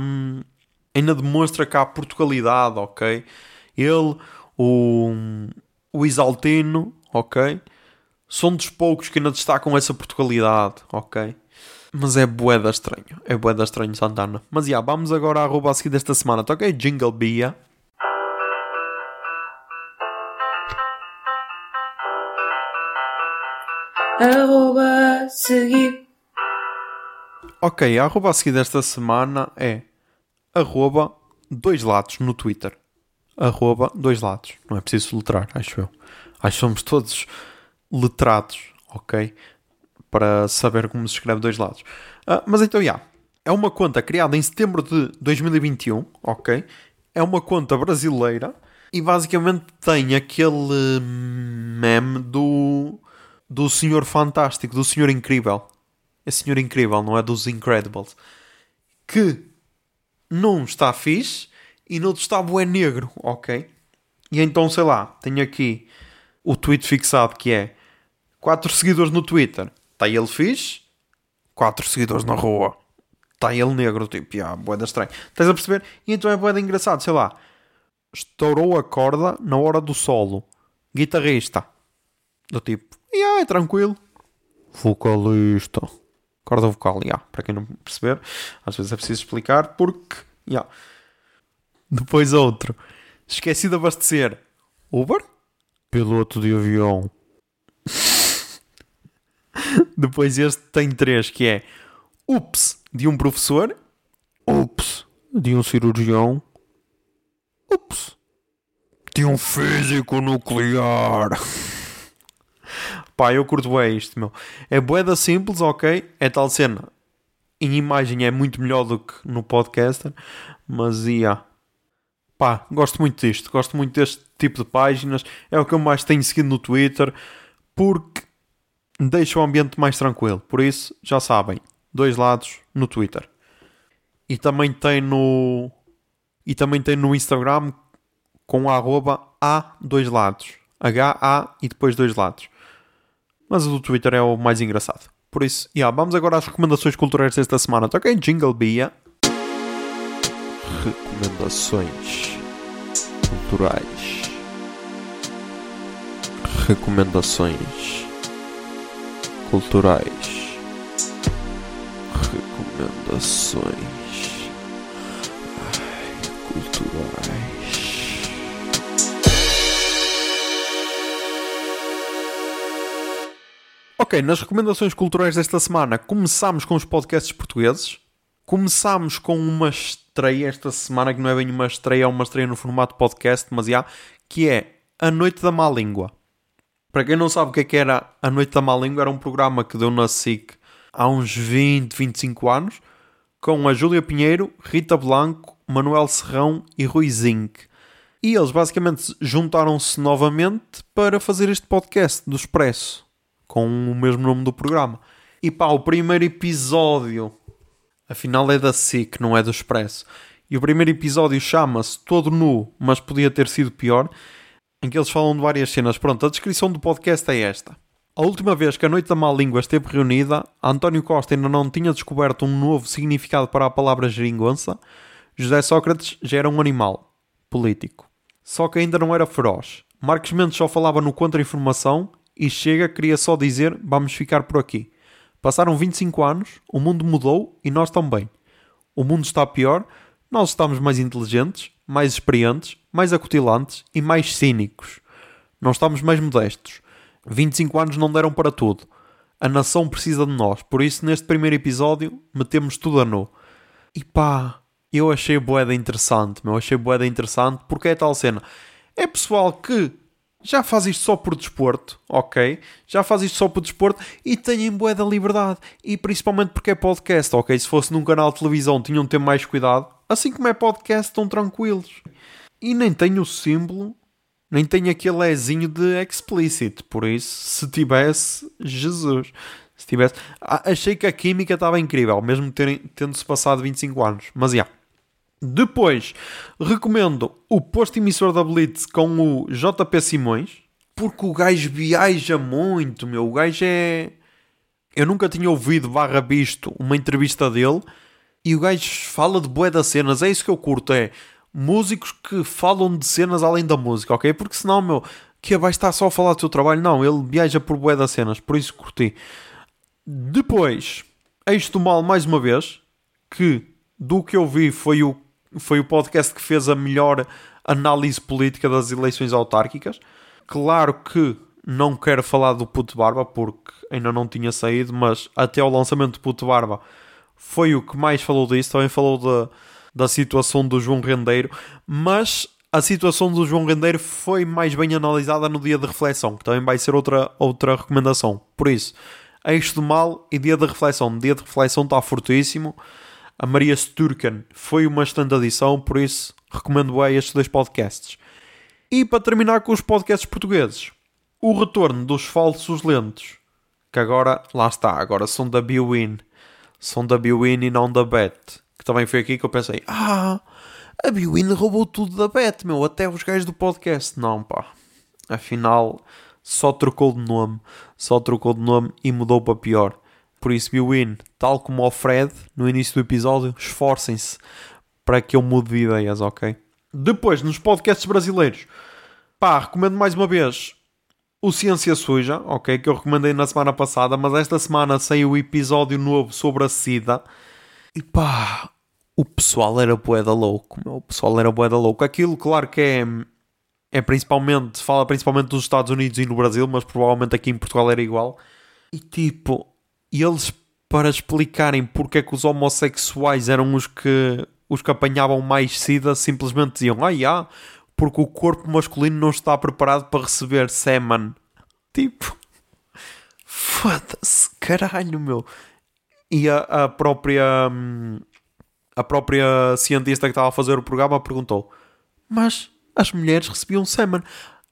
ainda demonstra cá a Portugalidade, ok? Ele, o, o Isaltino, ok? São dos poucos que ainda destacam essa Portugalidade, ok? Mas é boeda estranho. É boeda estranho, Santana. Mas, já, yeah, vamos agora à arroba a seguir desta semana, tá ok? Jingle Bia. arroba seguir. Ok, a arroba a seguir desta semana é arroba dois lados no Twitter. Arroba dois lados. Não é preciso letrar, acho eu. Acho que somos todos letrados, ok? Para saber como se escreve dois lados. Uh, mas então, já. Yeah, é uma conta criada em setembro de 2021, ok? É uma conta brasileira e basicamente tem aquele meme do do Senhor Fantástico, do Senhor Incrível. É Senhor Incrível, não é dos Incredibles. Que num está fixe e no outro está bué negro, ok? E então, sei lá, tenho aqui o tweet fixado que é 4 seguidores no Twitter, está ele fixe, 4 seguidores na rua, está ele negro, tipo, ah, boeda estranho. Estás a perceber? E então é boeda engraçado, sei lá, estourou a corda na hora do solo, guitarrista, do tipo, e yeah, é tranquilo. Vocalista. Corda vocal, yeah. para quem não perceber, às vezes é preciso explicar porque. Yeah. Depois outro. Esqueci de abastecer. Uber? Piloto de avião. Depois este tem três que é Ups de um professor. Ups de um cirurgião. Ups de um físico nuclear. Pá, eu curto bem isto, meu. É boeda simples, ok? É tal cena. Em imagem é muito melhor do que no podcast, mas ia. Yeah. Pá, gosto muito disto. Gosto muito deste tipo de páginas. É o que eu mais tenho seguido no Twitter porque deixa o ambiente mais tranquilo. Por isso, já sabem, dois lados no Twitter. E também tem no e também tem no Instagram com a arroba A dois lados. H-A e depois dois lados mas o Twitter é o mais engraçado. Por isso, yeah, vamos agora às recomendações culturais desta semana. Ok? Jingle Bia. Recomendações culturais. Recomendações culturais. Recomendações Ai, culturais. Ok, nas recomendações culturais desta semana começámos com os podcasts portugueses. Começámos com uma estreia esta semana, que não é bem uma estreia, é uma estreia no formato podcast, mas já, que é A Noite da Má Língua. Para quem não sabe o que é que era A Noite da Má Língua, era um programa que deu na SIC há uns 20, 25 anos, com a Júlia Pinheiro, Rita Blanco, Manuel Serrão e Rui Zinc. E eles basicamente juntaram-se novamente para fazer este podcast do Expresso, com o mesmo nome do programa. E pá, o primeiro episódio, afinal é da SIC, não é do Expresso. E o primeiro episódio chama-se Todo Nu, mas podia ter sido pior, em que eles falam de várias cenas. Pronto, a descrição do podcast é esta. A última vez que a Noite da Má Língua esteve reunida, António Costa ainda não tinha descoberto um novo significado para a palavra geringonça. José Sócrates já era um animal político. Só que ainda não era feroz. Marcos Mendes só falava no contra-informação e Chega queria só dizer vamos ficar por aqui. Passaram 25 anos, o mundo mudou e nós também. O mundo está pior, nós estamos mais inteligentes, mais experientes, mais acutilantes e mais cínicos. Não estamos mais modestos 25 anos não deram para tudo. A nação precisa de nós. Por isso, neste primeiro episódio, metemos tudo a nu. E pá, eu achei boeda interessante, meu. Achei boeda interessante porque é tal cena. É pessoal que já faz isto só por desporto, ok? Já faz isto só por desporto e têm boeda liberdade. E principalmente porque é podcast, ok? Se fosse num canal de televisão tinham de ter mais cuidado. Assim como é podcast, estão tranquilos. E nem tenho o símbolo nem tem aquele Ezinho de explicit. Por isso, se tivesse, Jesus. Se tivesse. Achei que a química estava incrível, mesmo tendo-se passado 25 anos. Mas já. Yeah. Depois, recomendo o posto emissor da Blitz com o JP Simões, porque o gajo viaja muito, meu. O gajo é. Eu nunca tinha ouvido barra visto uma entrevista dele e o gajo fala de bué das cenas. É isso que eu curto, é músicos que falam de cenas além da música, ok? Porque senão, meu, que vai estar só a falar do seu trabalho. Não, ele viaja por bué das cenas, por isso curti. Depois, eis do mal mais uma vez, que do que eu vi foi o, foi o podcast que fez a melhor análise política das eleições autárquicas. Claro que não quero falar do Puto Barba porque ainda não tinha saído, mas até ao lançamento do Puto Barba foi o que mais falou disso. Também falou de da situação do João Rendeiro, mas a situação do João Rendeiro foi mais bem analisada no dia de reflexão, que também vai ser outra, outra recomendação. Por isso, eixo do mal e dia de reflexão. Dia de reflexão está fortíssimo. A Maria Sturken foi uma excelente adição, por isso recomendo bem estes dois podcasts. E para terminar com os podcasts portugueses, o retorno dos falsos lentos, que agora, lá está, agora são da Biwin. São da Biwin e não da Bet que também foi aqui que eu pensei: ah, a Biwin roubou tudo da Bet, meu, até os gajos do podcast. Não, pá. Afinal, só trocou de nome, só trocou de nome e mudou para pior. Por isso, Biwin, tal como o Fred no início do episódio, esforcem-se para que eu mude de ideias, ok? Depois, nos podcasts brasileiros, pá, recomendo mais uma vez o Ciência Suja, ok? Que eu recomendei na semana passada, mas esta semana saiu o episódio novo sobre a SIDA. E pá, o pessoal era boeda louco, meu. O pessoal era boeda louco. Aquilo, claro que é, é principalmente, fala principalmente dos Estados Unidos e no Brasil, mas provavelmente aqui em Portugal era igual. E tipo, eles para explicarem porque é que os homossexuais eram os que os que apanhavam mais sida, simplesmente diziam, ah, porque o corpo masculino não está preparado para receber semen. Tipo, foda-se, caralho, meu. E a, a própria hum, a própria cientista que estava a fazer o programa perguntou: Mas as mulheres recebiam semen?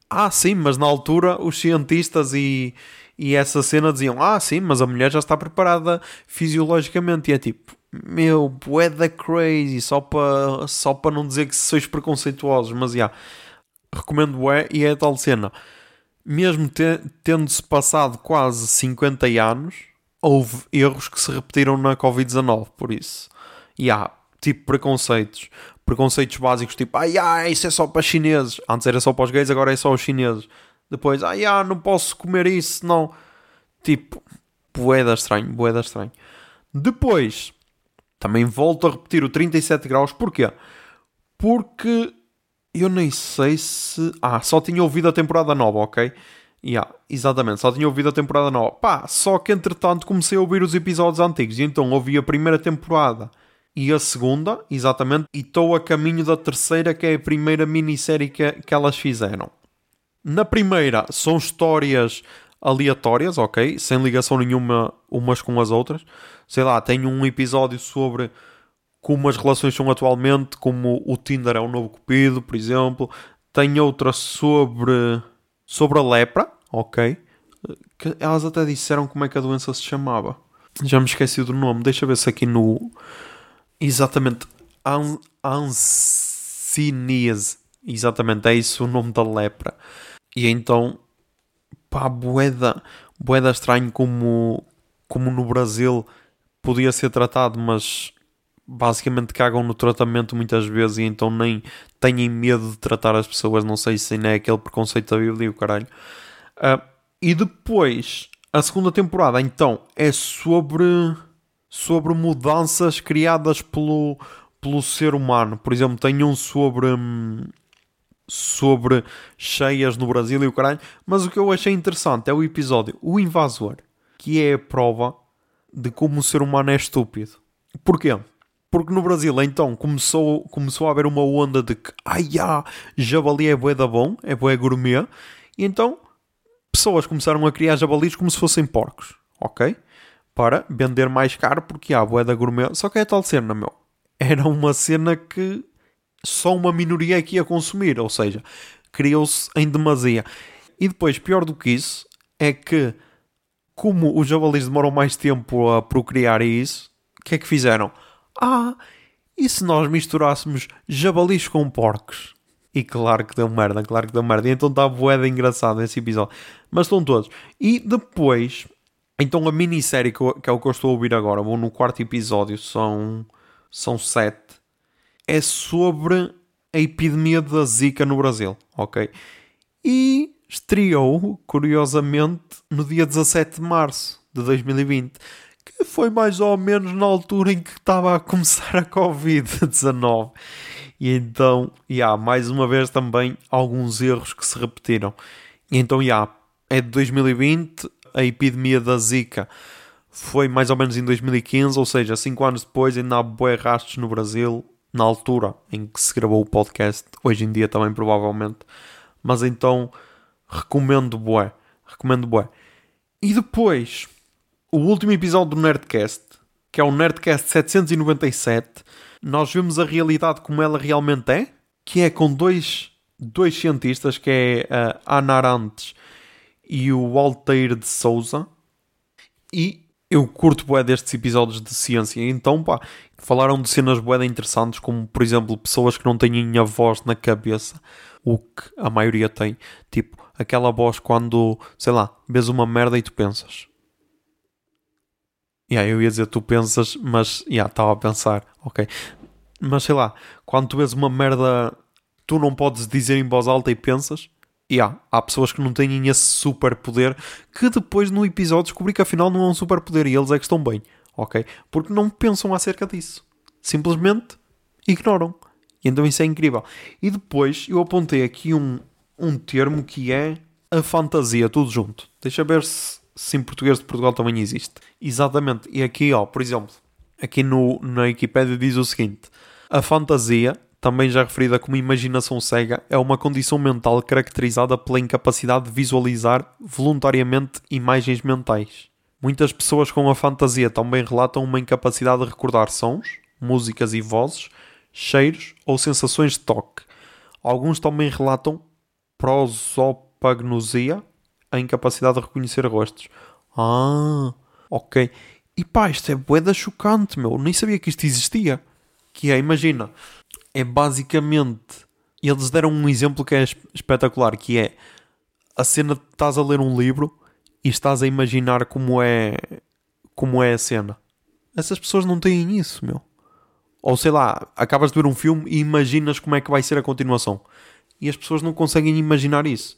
Ah, sim, mas na altura os cientistas e, e essa cena diziam: Ah, sim, mas a mulher já está preparada fisiologicamente. E é tipo, meu, bué da crazy, só para só não dizer que sois preconceituosos, mas já, recomendo bué e é a tal cena. Mesmo te, tendo-se passado quase 50 anos, houve erros que se repetiram na Covid-19, por isso. E há, tipo, preconceitos. Preconceitos básicos, tipo, ai, ai, isso é só para chineses. Antes era só para os gays, agora é só os chineses. Depois, ai, ai, não posso comer isso, não. Tipo, boeda estranho, boeda estranho. Depois, também volto a repetir o 37 graus, porquê? Porque eu nem sei se. Ah, só tinha ouvido a temporada nova, ok? Yeah, exatamente, só tinha ouvido a temporada nova. Pá, só que entretanto comecei a ouvir os episódios antigos e então ouvi a primeira temporada e a segunda, exatamente, e estou a caminho da terceira, que é a primeira minissérie que, que elas fizeram. Na primeira são histórias aleatórias, ok? Sem ligação nenhuma umas com as outras. Sei lá, tem um episódio sobre como as relações são atualmente, como o Tinder é o novo Cupido, por exemplo Tem outra sobre, sobre a lepra, ok? Que elas até disseram como é que a doença se chamava. Já me esqueci do nome. Deixa ver se aqui no. Exatamente. An Anciníase. Exatamente, é isso o nome da lepra. E então, pá, boeda, boeda estranho como, como no Brasil podia ser tratado, mas basicamente cagam no tratamento muitas vezes e então nem têm medo de tratar as pessoas. Não sei se ainda é aquele preconceito da Bíblia, o caralho. Uh, e depois, a segunda temporada, então, é sobre, sobre mudanças criadas pelo, pelo ser humano. Por exemplo, tem um sobre. Hum, sobre cheias no Brasil e o caralho. Mas o que eu achei interessante é o episódio O Invasor, que é a prova de como o ser humano é estúpido. Porquê? Porque no Brasil, então, começou, começou a haver uma onda de que, ai, ah, jabali é bué da bom, é bué gourmet, e então pessoas começaram a criar jabalis como se fossem porcos, ok? Para vender mais caro, porque há bué da gourmet. Só que é tal cena, meu. Era uma cena que só uma minoria que ia consumir, ou seja, criou-se em demasia. E depois, pior do que isso, é que como os javalis demoram mais tempo a procriar isso, o que é que fizeram? Ah, e se nós misturássemos jabalis com porcos? E claro que deu merda, claro que deu merda. E então está boeda engraçado esse episódio. Mas estão todos. E depois, então a minissérie que, eu, que é o que eu estou a ouvir agora, vou no quarto episódio, são, são sete, é sobre a epidemia da Zika no Brasil, ok? E estreou, curiosamente, no dia 17 de março de 2020 que foi mais ou menos na altura em que estava a começar a Covid-19. E então, e há mais uma vez também alguns erros que se repetiram. E então, já, é de 2020, a epidemia da Zika foi mais ou menos em 2015, ou seja, 5 anos depois ainda há boi rastros no Brasil, na altura em que se gravou o podcast, hoje em dia também provavelmente. Mas então, recomendo bué, recomendo bué. E depois, o último episódio do Nerdcast, que é o Nerdcast 797, nós vemos a realidade como ela realmente é, que é com dois, dois cientistas, que é a Ana Arantes e o Altair de Souza. E eu curto bué destes episódios de ciência. Então, pá, falaram de cenas bué interessantes, como, por exemplo, pessoas que não têm a voz na cabeça, o que a maioria tem. Tipo, aquela voz quando, sei lá, vês uma merda e tu pensas. Yeah, eu ia dizer tu pensas, mas yeah, estava a pensar, ok. Mas sei lá, quando tu vês uma merda, tu não podes dizer em voz alta e pensas. Yeah, há pessoas que não têm esse super poder que depois no episódio descobri que afinal não é um super poder e eles é que estão bem, ok? Porque não pensam acerca disso. Simplesmente ignoram. Então isso é incrível. E depois eu apontei aqui um, um termo que é a fantasia, tudo junto. Deixa ver se se em português de Portugal também existe. Exatamente. E aqui, ó, por exemplo, aqui no, na Wikipedia diz o seguinte: a fantasia, também já referida como imaginação cega, é uma condição mental caracterizada pela incapacidade de visualizar voluntariamente imagens mentais. Muitas pessoas com a fantasia também relatam uma incapacidade de recordar sons, músicas e vozes, cheiros ou sensações de toque. Alguns também relatam prosopagnosia, a incapacidade de reconhecer rostos. Ah, ok. E pá, isto é boeda chocante, meu. Nem sabia que isto existia. Que é, imagina, é basicamente. Eles deram um exemplo que é espetacular, que é a cena de estás a ler um livro e estás a imaginar como é como é a cena. Essas pessoas não têm isso, meu. Ou sei lá, acabas de ver um filme e imaginas como é que vai ser a continuação. E as pessoas não conseguem imaginar isso.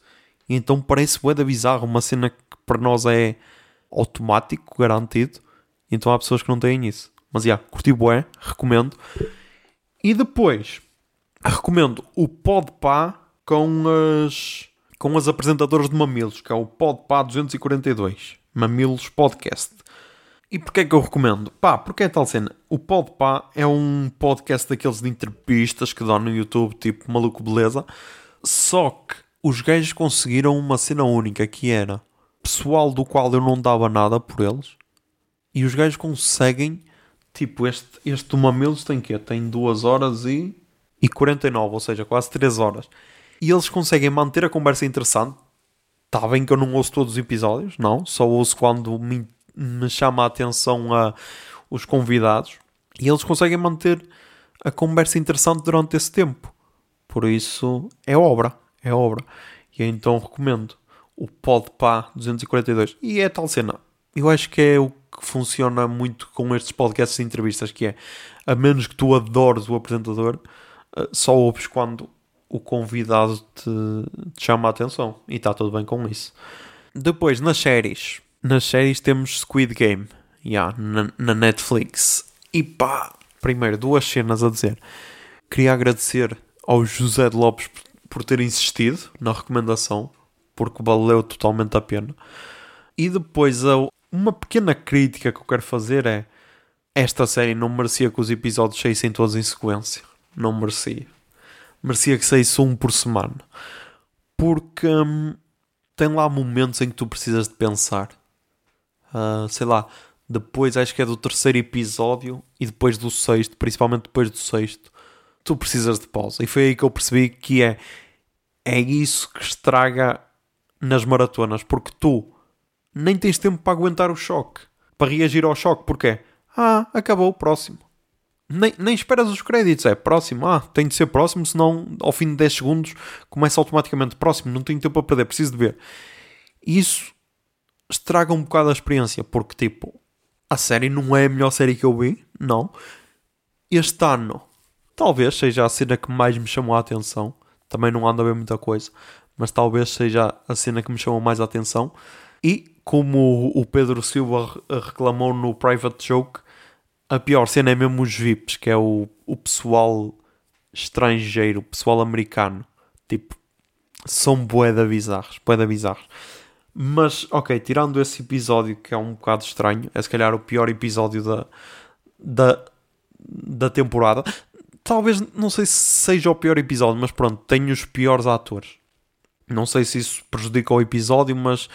E então parece da bizarro, uma cena que para nós é automático, garantido. Então há pessoas que não têm isso. Mas já, yeah, curti bué, recomendo. E depois, recomendo o Podpah com as, com as apresentadoras de Mamilos, que é o Podpah 242. Mamilos Podcast. E porquê é que eu recomendo? Pá, porque é tal cena. O Podpah é um podcast daqueles de entrevistas que dão no YouTube, tipo Maluco Beleza. Só que os gajos conseguiram uma cena única que era pessoal do qual eu não dava nada por eles e os gajos conseguem tipo este, este do Mamilos tem que Tem 2 horas e, e 49, ou seja, quase 3 horas E eles conseguem manter a conversa interessante. Está bem que eu não ouço todos os episódios, não. Só ouço quando me, me chama a atenção a, os convidados. E eles conseguem manter a conversa interessante durante esse tempo. Por isso, é obra. É obra. E então recomendo o Podpah 242. E é tal cena. Eu acho que é o que funciona muito com estes podcasts e entrevistas, que é, a menos que tu adores o apresentador, eh, só ouves quando o convidado te, te chama a atenção. E está tudo bem com isso. Depois, nas séries. Nas séries temos Squid Game. Yeah, na, na Netflix. E pá, primeiro, duas cenas a dizer. Queria agradecer ao José de Lopes por ter insistido na recomendação, porque valeu totalmente a pena. E depois, uma pequena crítica que eu quero fazer é: esta série não merecia que os episódios saíssem todos em sequência. Não merecia. Merecia que saísse um por semana. Porque hum, tem lá momentos em que tu precisas de pensar. Uh, sei lá, depois acho que é do terceiro episódio e depois do sexto, principalmente depois do sexto, tu precisas de pausa. E foi aí que eu percebi que é, é isso que estraga nas maratonas, porque tu nem tens tempo para aguentar o choque, para reagir ao choque, porque ah, acabou o próximo. Nem, nem esperas os créditos, é próximo, ah, tem de ser próximo, senão ao fim de 10 segundos começa automaticamente próximo, não tenho tempo para perder, preciso de ver. Isso estraga um bocado a experiência, porque tipo, a série não é a melhor série que eu vi, não. Este ano, talvez seja a cena que mais me chamou a atenção. Também não anda a ver muita coisa, mas talvez seja a cena que me chamou mais a atenção. E como o Pedro Silva reclamou no Private Joke, a pior cena é mesmo os VIPs, que é o, o pessoal estrangeiro, o pessoal americano. Tipo, são boeda bizarros, boeda bizarros. Mas, ok, tirando esse episódio que é um bocado estranho, é se calhar o pior episódio da, da, da temporada. Talvez, não sei se seja o pior episódio, mas pronto, tem os piores atores. Não sei se isso prejudica o episódio, mas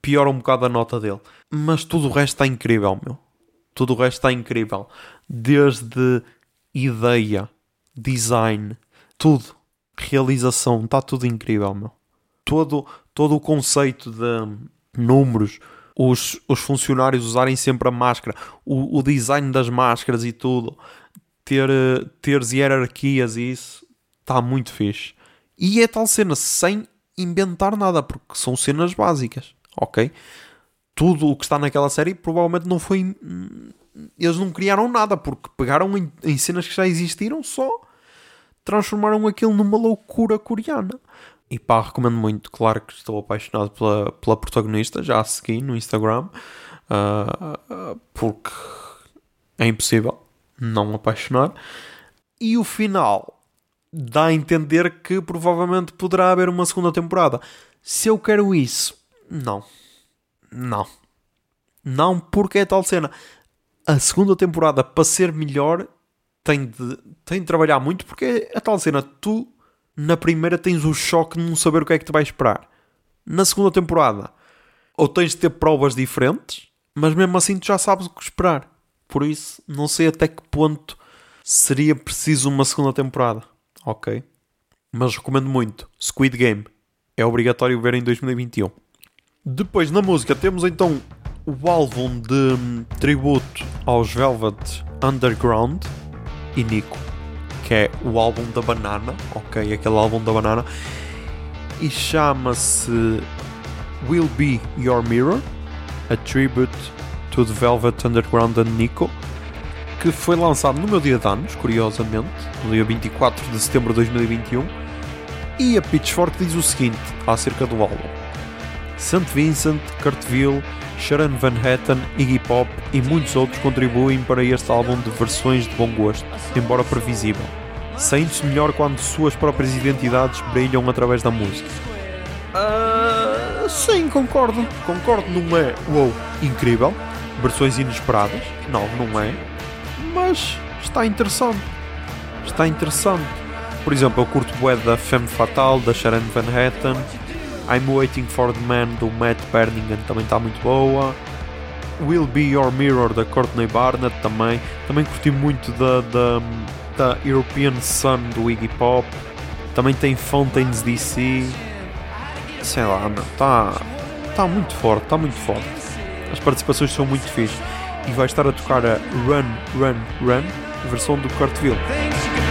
piora um bocado a nota dele. Mas tudo o resto está incrível, meu. Tudo o resto está incrível. Desde ideia, design, tudo. Realização, está tudo incrível, meu. Todo, todo o conceito de números, os, os funcionários usarem sempre a máscara, o, o design das máscaras e tudo, ter, teres hierarquias e isso, está muito fixe. E é tal cena sem inventar nada, porque são cenas básicas, ok? Tudo o que está naquela série provavelmente não foi. Eles não criaram nada, porque pegaram em, em cenas que já existiram, só transformaram aquilo numa loucura coreana. E pá, recomendo muito. Claro que estou apaixonado pela, pela protagonista, já a segui no Instagram, uh, porque é impossível não apaixonar. E o final dá a entender que provavelmente poderá haver uma segunda temporada. Se eu quero isso, não. Não. Não, porque é tal cena. A segunda temporada, para ser melhor, tem de, tem de trabalhar muito, porque é tal cena. Tu na primeira tens o choque de não saber o que é que te vai esperar. Na segunda temporada, ou tens de ter provas diferentes, mas mesmo assim tu já sabes o que esperar. Por isso, não sei até que ponto seria preciso uma segunda temporada. Ok? Mas recomendo muito. Squid Game. É obrigatório ver em 2021. Depois, na música, temos então o álbum de hum, tributo aos Velvet Underground e Nico que é o álbum da banana, ok? Aquele álbum da banana. E chama-se Will Be Your Mirror, a tribute to the Velvet Underground and Nico, que foi lançado no meu dia de anos, curiosamente, no dia 24 de setembro de 2021. E a Pitchfork diz o seguinte acerca do álbum: St. Vincent, Kurtville, Sharon Van Etten, Iggy Pop e muitos outros contribuem para este álbum de versões de bom gosto, embora previsível. Sente-se melhor quando suas próprias identidades brilham através da música. Uh, sim, concordo. Concordo, não é wow, incrível. Versões inesperadas. Não, não é. Mas está interessante. Está interessante. Por exemplo, eu curto bué da Femme Fatale, da Sharon Van Etten. I'm Waiting for the Man do Matt Berningen também está muito boa. Will Be Your Mirror da Courtney Barnett também. Também curti muito da, da, da European Sun do Iggy Pop. Também tem Fountains DC. Sei lá. Está tá muito forte, está muito forte. As participações são muito fixe. E vai estar a tocar a Run, Run, Run, versão do Cartville. Things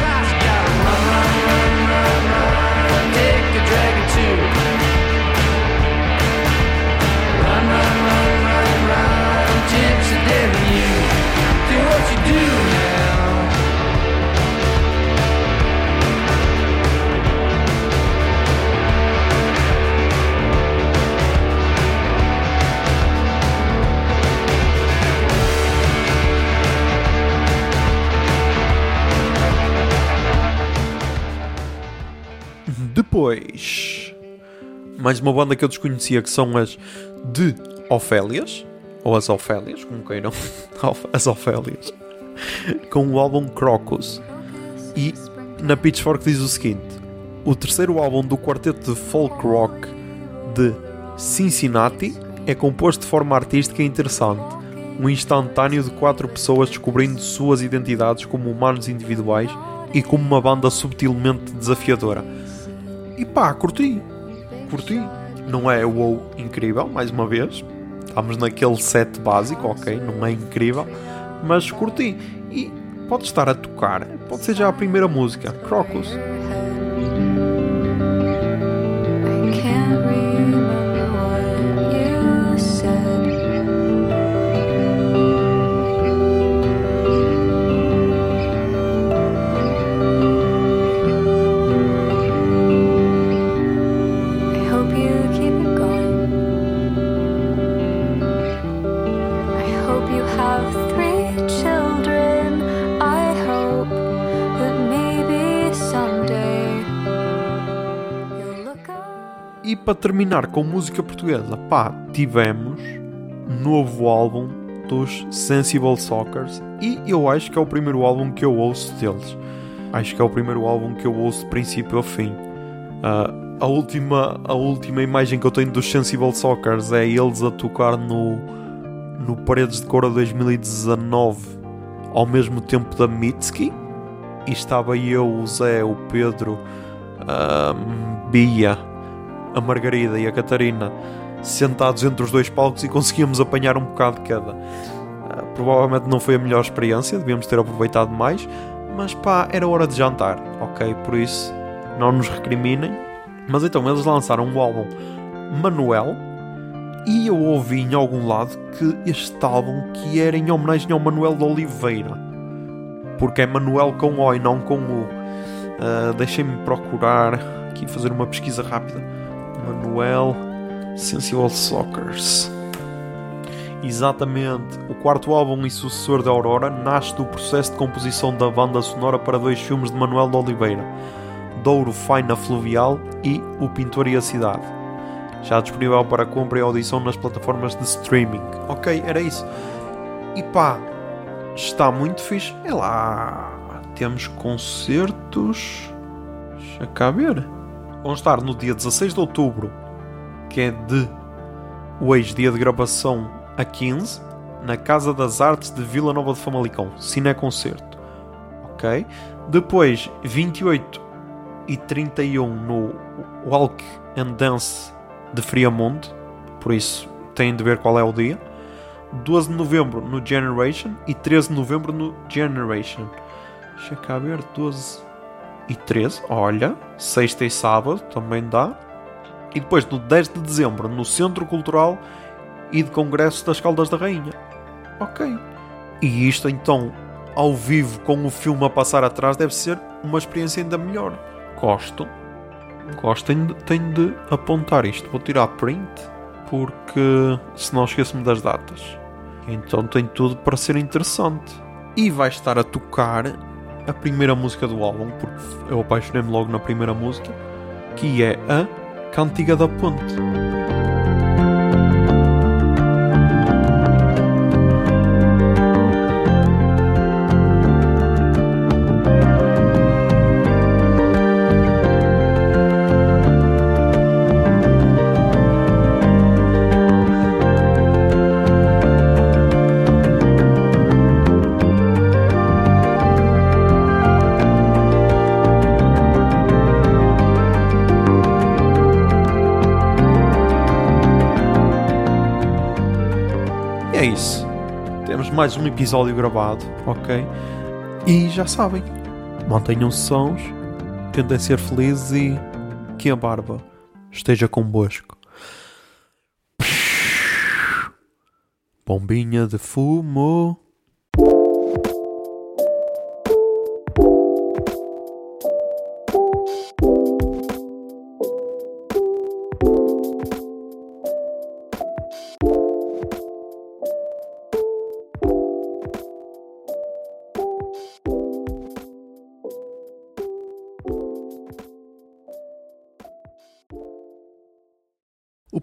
Depois, mais uma banda que eu desconhecia que são as de Ofélias, ou as Ofélias, como queiram, as Ofélias, com o álbum Crocus. E na Pitchfork diz o seguinte: o terceiro álbum do quarteto de folk rock de Cincinnati é composto de forma artística e interessante. Um instantâneo de quatro pessoas descobrindo suas identidades como humanos individuais e como uma banda subtilmente desafiadora. E pá, curti. Curti. Não é wow incrível, mais uma vez. Estamos naquele set básico, ok? Não é incrível. Mas curti. E pode estar a tocar. Pode ser já a primeira música. Crocus. Para terminar com música portuguesa, pá, tivemos novo álbum dos Sensible Soccers e eu acho que é o primeiro álbum que eu ouço deles. Acho que é o primeiro álbum que eu ouço de princípio ao fim. Ah, a, última, a última imagem que eu tenho dos Sensible Soccers é eles a tocar no, no Paredes de Cora 2019 ao mesmo tempo da Mitski e estava eu, o Zé, o Pedro, a Bia, a Margarida e a Catarina sentados entre os dois palcos e conseguíamos apanhar um bocado de cada. Ah, provavelmente não foi a melhor experiência, devíamos ter aproveitado mais, mas pá, era hora de jantar, ok? Por isso, não nos recriminem. Mas então, eles lançaram o álbum Manuel e eu ouvi em algum lado que este álbum que era em homenagem ao Manuel de Oliveira. Porque é Manuel com O e não com U. Ah, Deixem-me procurar aqui fazer uma pesquisa rápida. Manuel Sensual Soccers. Exatamente. O quarto álbum e sucessor da Aurora nasce do processo de composição da banda sonora para dois filmes de Manuel de Oliveira: Douro Faina Fluvial e O Pintor e a Cidade. Já disponível para compra e audição nas plataformas de streaming. Ok, era isso. E pá, está muito fixe. É lá. Temos concertos. Deixa cá ver. Vão estar no dia 16 de outubro, que é de hoje, dia de gravação a 15, na Casa das Artes de Vila Nova de Famalicão, Cine Concerto. Ok? Depois, 28 e 31 no Walk and Dance de Friamonte, por isso têm de ver qual é o dia. 12 de novembro no Generation e 13 de novembro no Generation. Deixa cá ver, 12 e 13, olha, sexta e sábado também dá. E depois no 10 de dezembro no Centro Cultural e de Congresso das Caldas da Rainha. Ok. E isto então, ao vivo, com o filme a passar atrás, deve ser uma experiência ainda melhor. Gosto. Gosto, tenho de, tenho de apontar isto. Vou tirar print, porque senão esqueço-me das datas. Então tem tudo para ser interessante. E vai estar a tocar a primeira música do álbum, porque eu apaixonei-me logo na primeira música, que é a Cantiga da Ponte. Mais um episódio gravado, ok? E já sabem, mantenham-se tentem ser felizes e que a barba esteja convosco. Bombinha de fumo.